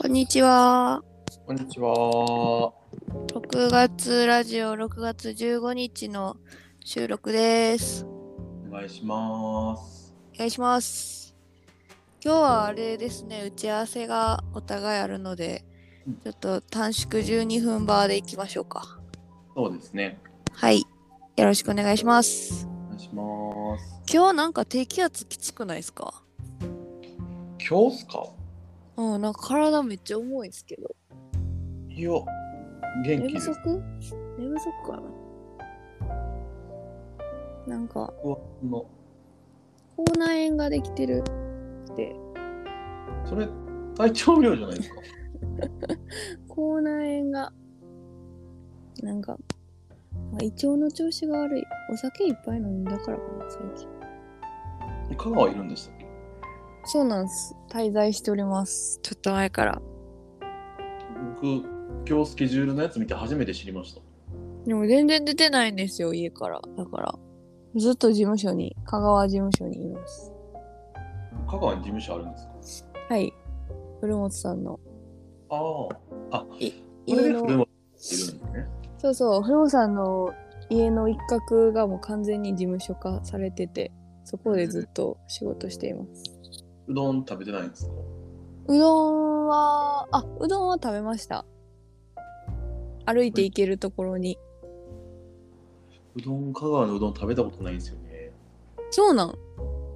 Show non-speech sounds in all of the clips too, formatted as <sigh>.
こんにちは。こんにちは。6月ラジオ6月15日の収録です。お願いします。お願いします。今日はあれですね、打ち合わせがお互いあるのでうん、ちょっと短縮12分バーでいきましょうか。そうですね。はい。よろしくお願いします。お願いします。今日なんか低気圧きつくないですか？今日っすか？うん、なんか体めっちゃ重いですけど。いや、元寝不気です。足？寝不足かな。なんか、の口内炎ができてるって。それ、体調不良じゃないですか？<laughs> 口内炎がなんか、まあ、胃腸の調子が悪い。お酒いっぱい飲んだからかな最近。香川いるんでしたっけそうなんです。滞在しております。ちょっと前から。僕、今日スケジュールのやつ見て初めて知りました。でも全然出てないんですよ家から。だからずっと事務所に香川事務所にいます。香川に事務所あるんですか？はい。古本さんの。ああ。あ、こ家れでの古本いるんですね。そうそう。古本さんの家の一角がもう完全に事務所化されててそこでずっと仕事していますうどん食べてないんですか？うどんは、あ、うどんは食べました。歩いて行けるところに。うどん、香川のうどん食べたことないんですよね。そうなん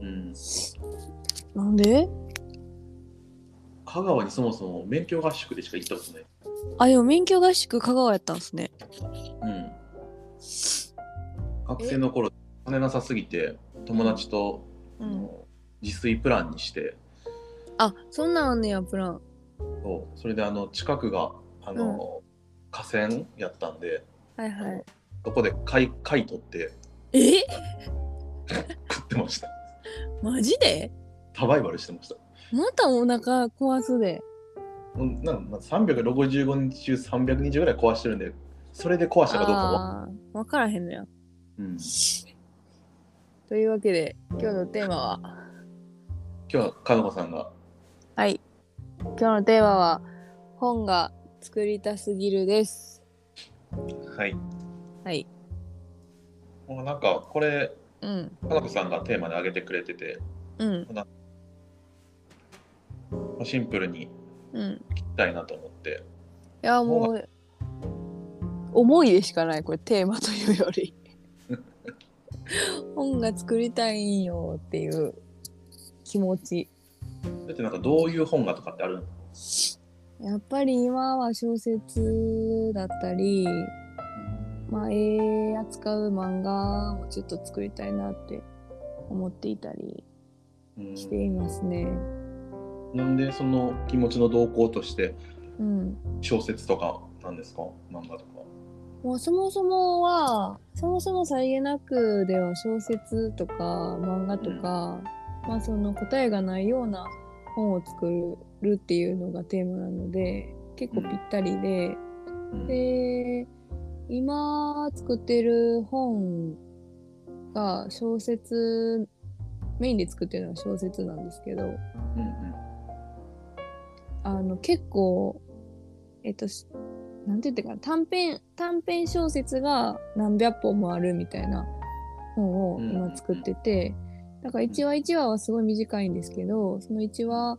うん。なんで？香川にそもそも免許合宿でしか行ったことない。あ、でも免許合宿香川やったんすね。うん。学生の頃、金なさすぎて、友達と、うん自炊プランにして、あ、そんなんあんねや、プラン。そうそれであの近くがあの、河川やったんで、はいはい。そこで貝貝取ってえ？食ってました。マジで？サバイバルしてました。またお腹壊すで。もうなんか365日中300日ぐらい壊してるんで、それで壊したかどうかは。ああー、わからへんのや。うん、というわけで、今日のテーマは、今日はかのこさんが、はい。今日のテーマは、本が作りたすぎるです。はい。はい。もうなんかこれ、うん。かのこさんがテーマで挙げてくれてて、うん。シンプルにうん。聞きたいなと思って。いやもう思いでしかないこれテーマというより <laughs> 本が作りたいんよっていう気持ち。だってなんかどういう本がとかってあるの？やっぱり今は小説だったりまあ絵扱う漫画をちょっと作りたいなって思っていたりうん。していますね。なんでその気持ちの動向としてうん。小説とかなんですか？漫画とか。もうそもそもはそもそもさりげなくでは小説とか漫画とか、まあその答えがないような本を作るっていうのがテーマなので結構ぴったりで、うん。で今作ってる本が小説メインで作ってるのは小説なんですけどうんあの結構えっとしなんて言ってかな短編短編小説が何百本もあるみたいな本を今作ってて、だから1話1話はすごい短いんですけどその1話、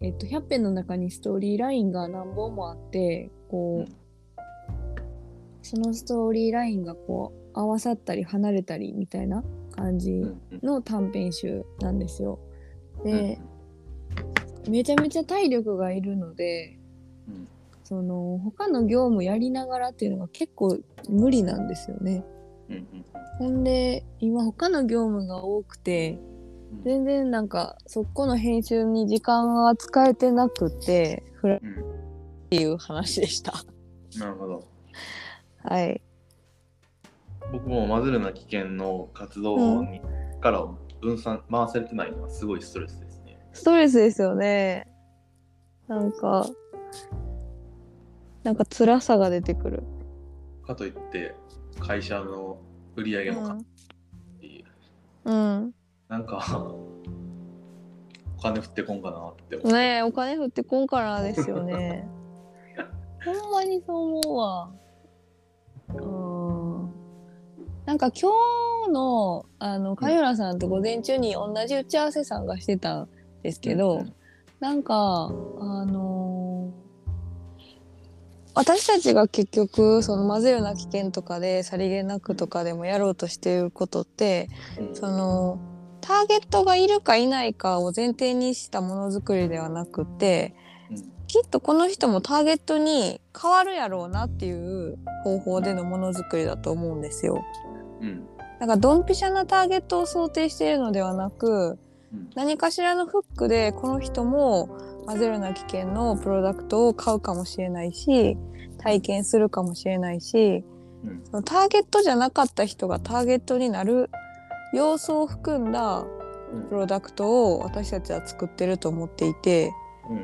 えっと、100編の中にストーリーラインが何本もあってこう、そのストーリーラインがこう合わさったり離れたりみたいな感じの短編集なんですよ。うんで、めちゃめちゃ体力がいるのでうんその他の業務やりながらっていうのが結構無理なんですよね。うんうんほんで今他の業務が多くてうん全然なんかそこの編集に時間が使えてなくてフラっうんていう話でした。なるほど。はい。僕もマズルな危険の活動に力を分散回せれてないのはすごいストレスですね。ストレスですよね。なんかなんか辛さが出てくる。かといって会社の売り上げもか。っていう、うん。なんかお金振ってこんかなって思って。ねえお金振ってこんからですよね。<laughs> ほんまにそう思うわ。うん。なんか今日のあの貝浦さんと午前中に同じ打ち合わせ参加してたんですけど、うん。なんかあの私たちが結局その混ぜるな危険とかでさりげなくとかでもやろうとしていることってうんそのターゲットがいるかいないかを前提にしたものづくりではなくてうんきっとこの人もターゲットに変わるやろうなっていう方法でのものづくりだと思うんですよ。うんなんかドンピシャなターゲットを想定しているのではなくうん何かしらのフックでこの人も混ぜるな危険のプロダクトを買うかもしれないし体験するかもしれないしうん。そのターゲットじゃなかった人がターゲットになる要素を含んだうん。プロダクトを私たちは作ってると思っていてうん。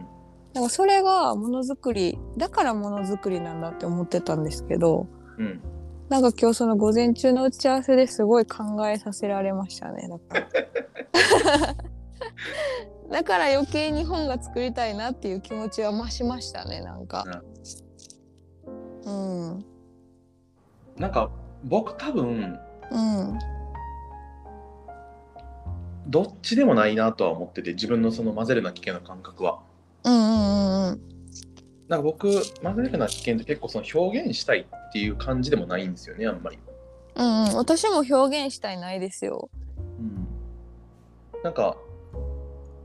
だからそれがものづくりだからものづくりなんだって思ってたんですけどうん。なんか今日その午前中の打ち合わせですごい考えさせられましたねだから <laughs> <laughs> だから余計に本が作りたいなっていう気持ちは増しましたねなんか。うん。なんか僕多分うん。どっちでもないなとは思ってて自分のその混ぜるな危険の感覚は。うんうんうんなんか僕混ぜるな危険って結構その表現したいっていう感じでもないんですよねあんまり。うんうん。私も表現したいないですよ。うん、なんか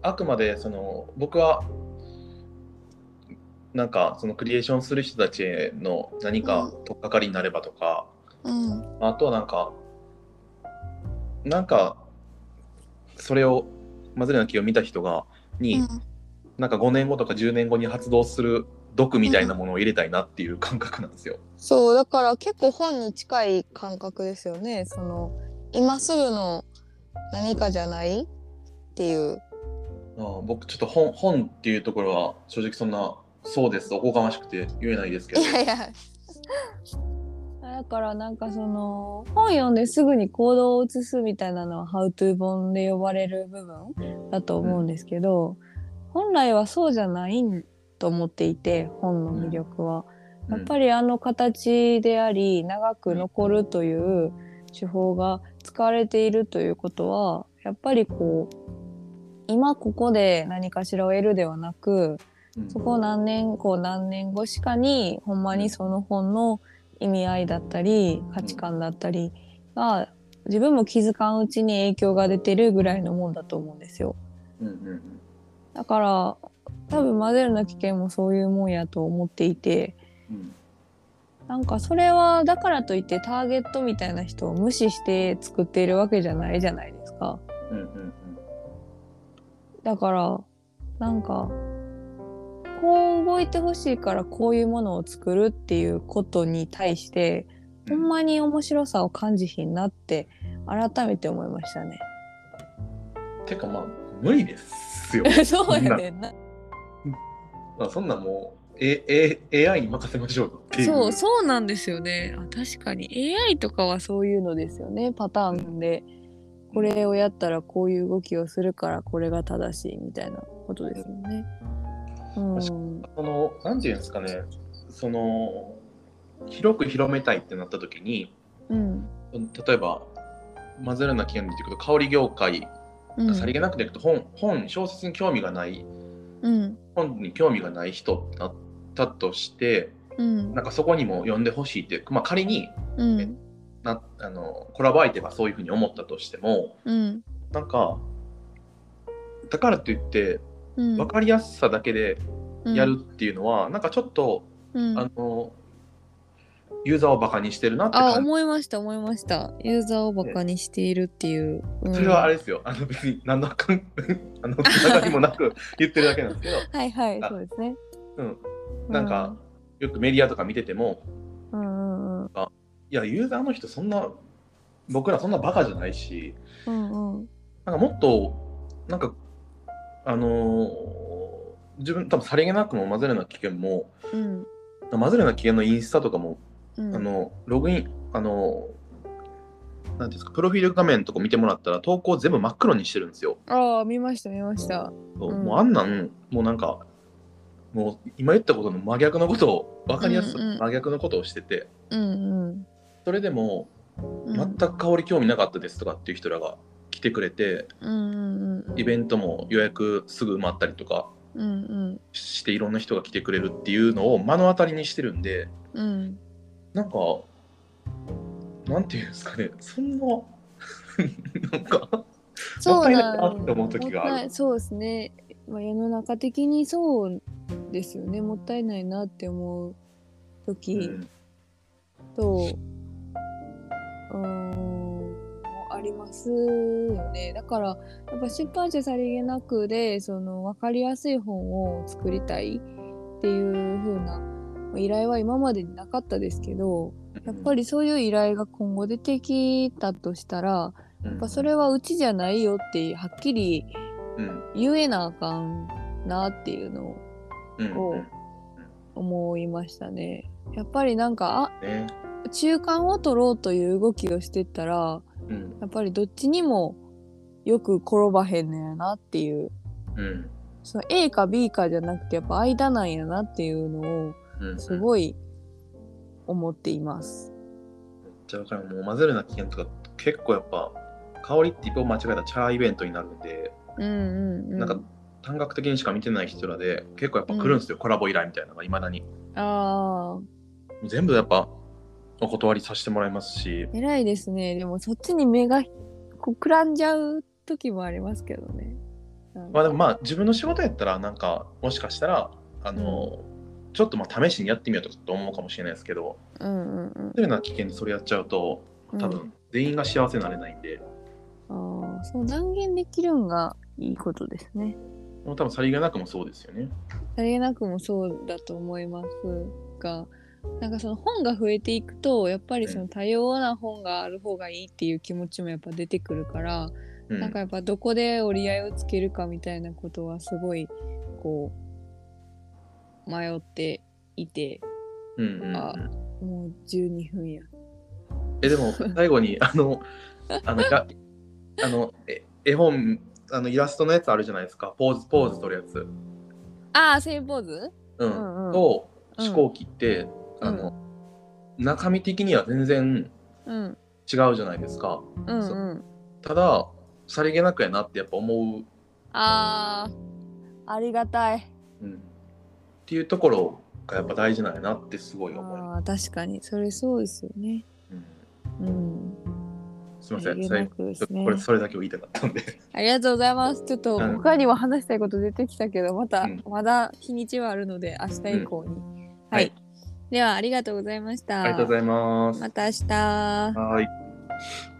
あくまでその僕はなんかそのクリエーションする人たちへの何か取っかかりになればとか、うん。あとはなんかなんかそれを混ぜるなきを見た人がに、うん。なんか5年後とか10年後に発動する毒みたいなものを入れたいなっていう感覚なんですよ。そうだから結構本に近い感覚ですよね。その今すぐの何かじゃないっていうああ僕ちょっと本本っていうところは正直そんなそうですおこがましくて言えないですけどい。やいや <laughs> だからなんかその本読んですぐに行動を移すみたいなのは「How to 本」で呼ばれる部分だと思うんですけど、本来はそうじゃないと思っていて本の魅力は。やっぱり、りあの形であり長く残るという手法が使われているということはやっぱりこう今ここで何かしらを得るではなくうん。そこを何年こう何年後しかにほんまにその本の意味合いだったり価値観だったりが自分も気づかんうちに影響が出てるぐらいのもんだと思うんですよ。うんうんだから多分混ぜるな危険もそういうもんやと思っていてうん。なんかそれはだからといってターゲットみたいな人を無視して作っているわけじゃないじゃないですか。うんうんだからなんかこう動いてほしいからこういうものを作るっていうことに対してうんほんまに面白さを感じひんなって改めて思いましたね。てかまあ無理ですよ。<laughs> そうやねんな。まあそんなもう、A A、AI に任せましょうっていう。そうそうなんですよね。あ確かに AI とかはそういうのですよねパターンで。これをやったらこういう動きをするからこれが正しいみたいなことですよね。うん。確そのなんていうんですかねその広く広めたいってなった時にうん。例えば混ぜるな危険でいくと香り業界うん。さりげなくでいくと本本小説に興味がないうん。本に興味がない人だったとしてうん。なんかそこにも読んでほしいって、まあ、仮にうん。なあのコラボ相手がそういうふうに思ったとしてもうん。なんかだからといってうん。分かりやすさだけでやるっていうのは、なんかちょっとうん。あのユーザーをバカにしてるなってあ、感じ思いました、思いました。ユーザーをバカにしているっていう。うんそれはあれですよあの別に何のかん <laughs> あのつながりもなく <laughs> 言ってるだけなんですけど、はいはい、あそうですね。うん、なんか、よくメディアとか見ててもうんうんうん。いやユーザーの人そんな僕らそんなバカじゃないしうんうん。なんかもっとなんかあのー自分多分さりげなくも混ぜるな危険もうん。混ぜるな危険のインスタとかも、うん。あのログインあのなんですかプロフィール画面とか見てもらったら投稿全部真っ黒にしてるんですよ。ああ見ました見ましたそううんもうあんなんもうなんかもう今言ったことの真逆のことを分かりやすく真逆のことをしててうんうんそれでもうん。全く香り興味なかったですとかっていう人らが来てくれてイベントも予約すぐ埋まったりとかしていろんな人が来てくれるっていうのを目の当たりにしてるんでうん。なんかなんていうんですかね。そんな <laughs> なんかもったいないなって思う時がある。もったいそうですね、まあ、世の中的にそうですよね。もったいないなって思う時うん。と、うーん。もありますよね。だからやっぱ出版社さりげなくでその分かりやすい本を作りたいっていう風なまあ依頼は今までになかったですけどやっぱりそういう依頼が今後出てきたとしたらややっぱそれはうちじゃないよってはっきりうん。言えなあかんなっていうのを思いましたね。やっぱりなんかね。あ中間を取ろうという動きをしてったらうん。やっぱりどっちにもよく転ばへんのやなっていう。うん。その A か B かじゃなくてやっぱ間なんやなっていうのをうんすごい思っています。じゃあからもう混ぜるな危険とか結構やっぱ香りって一歩間違えたらチャーイベントになるんで、うんうんうん。なんか短絡的にしか見てない人らで結構やっぱ来るんですよ、コラボ依頼みたいなのがいまだにああ全部やっぱお断りさせてもらいますし偉いですね。でもそっちに目がこうくらんじゃう時もありますけどね。まあでもまあ自分の仕事やったらなんかもしかしたらあの、ちょっとまあ試しにやってみようとかと思うかもしれないですけどうんうんうんそういうような危険でそれやっちゃうと多うん分全員が幸せになれないんで、ああ、そう断言できるんがいいことですね。もう多分さりげなくもそうですよね。さりげなくもそうだと思いますが、なんかその本が増えていくと、やっぱりその多様な本がある方がいいっていう気持ちもやっぱ出てくるから、うん、なんかやっぱどこで折り合いをつけるかみたいなことはすごいこう迷っていて、うんうんうん。あもう12分や。えでも最後に <laughs> あのあのがあのえ絵本あのイラストのやつあるじゃないですか。ポーズポーズ取るやつ、ああ、セーポーズ？うん。うんうん。とうん。飛行機って、あの中身的には全然うん。違うじゃないですかうんそううん。たださりげなくやなってやっぱ思う、ああ、ありがたい。うん、っていうところがやっぱ大事なんやなってすごい思いまああ、確かに。それそうですよね。す、うんうん。すいませんねこれそれだけを言いたかったんでありがとうございます。ちょっとうん他にも話したいこと出てきたけど、また、うんまだ日にちはあるので、明日以降に。ははいい。では、ありがとうございました。ありがとうございますまた明日。はい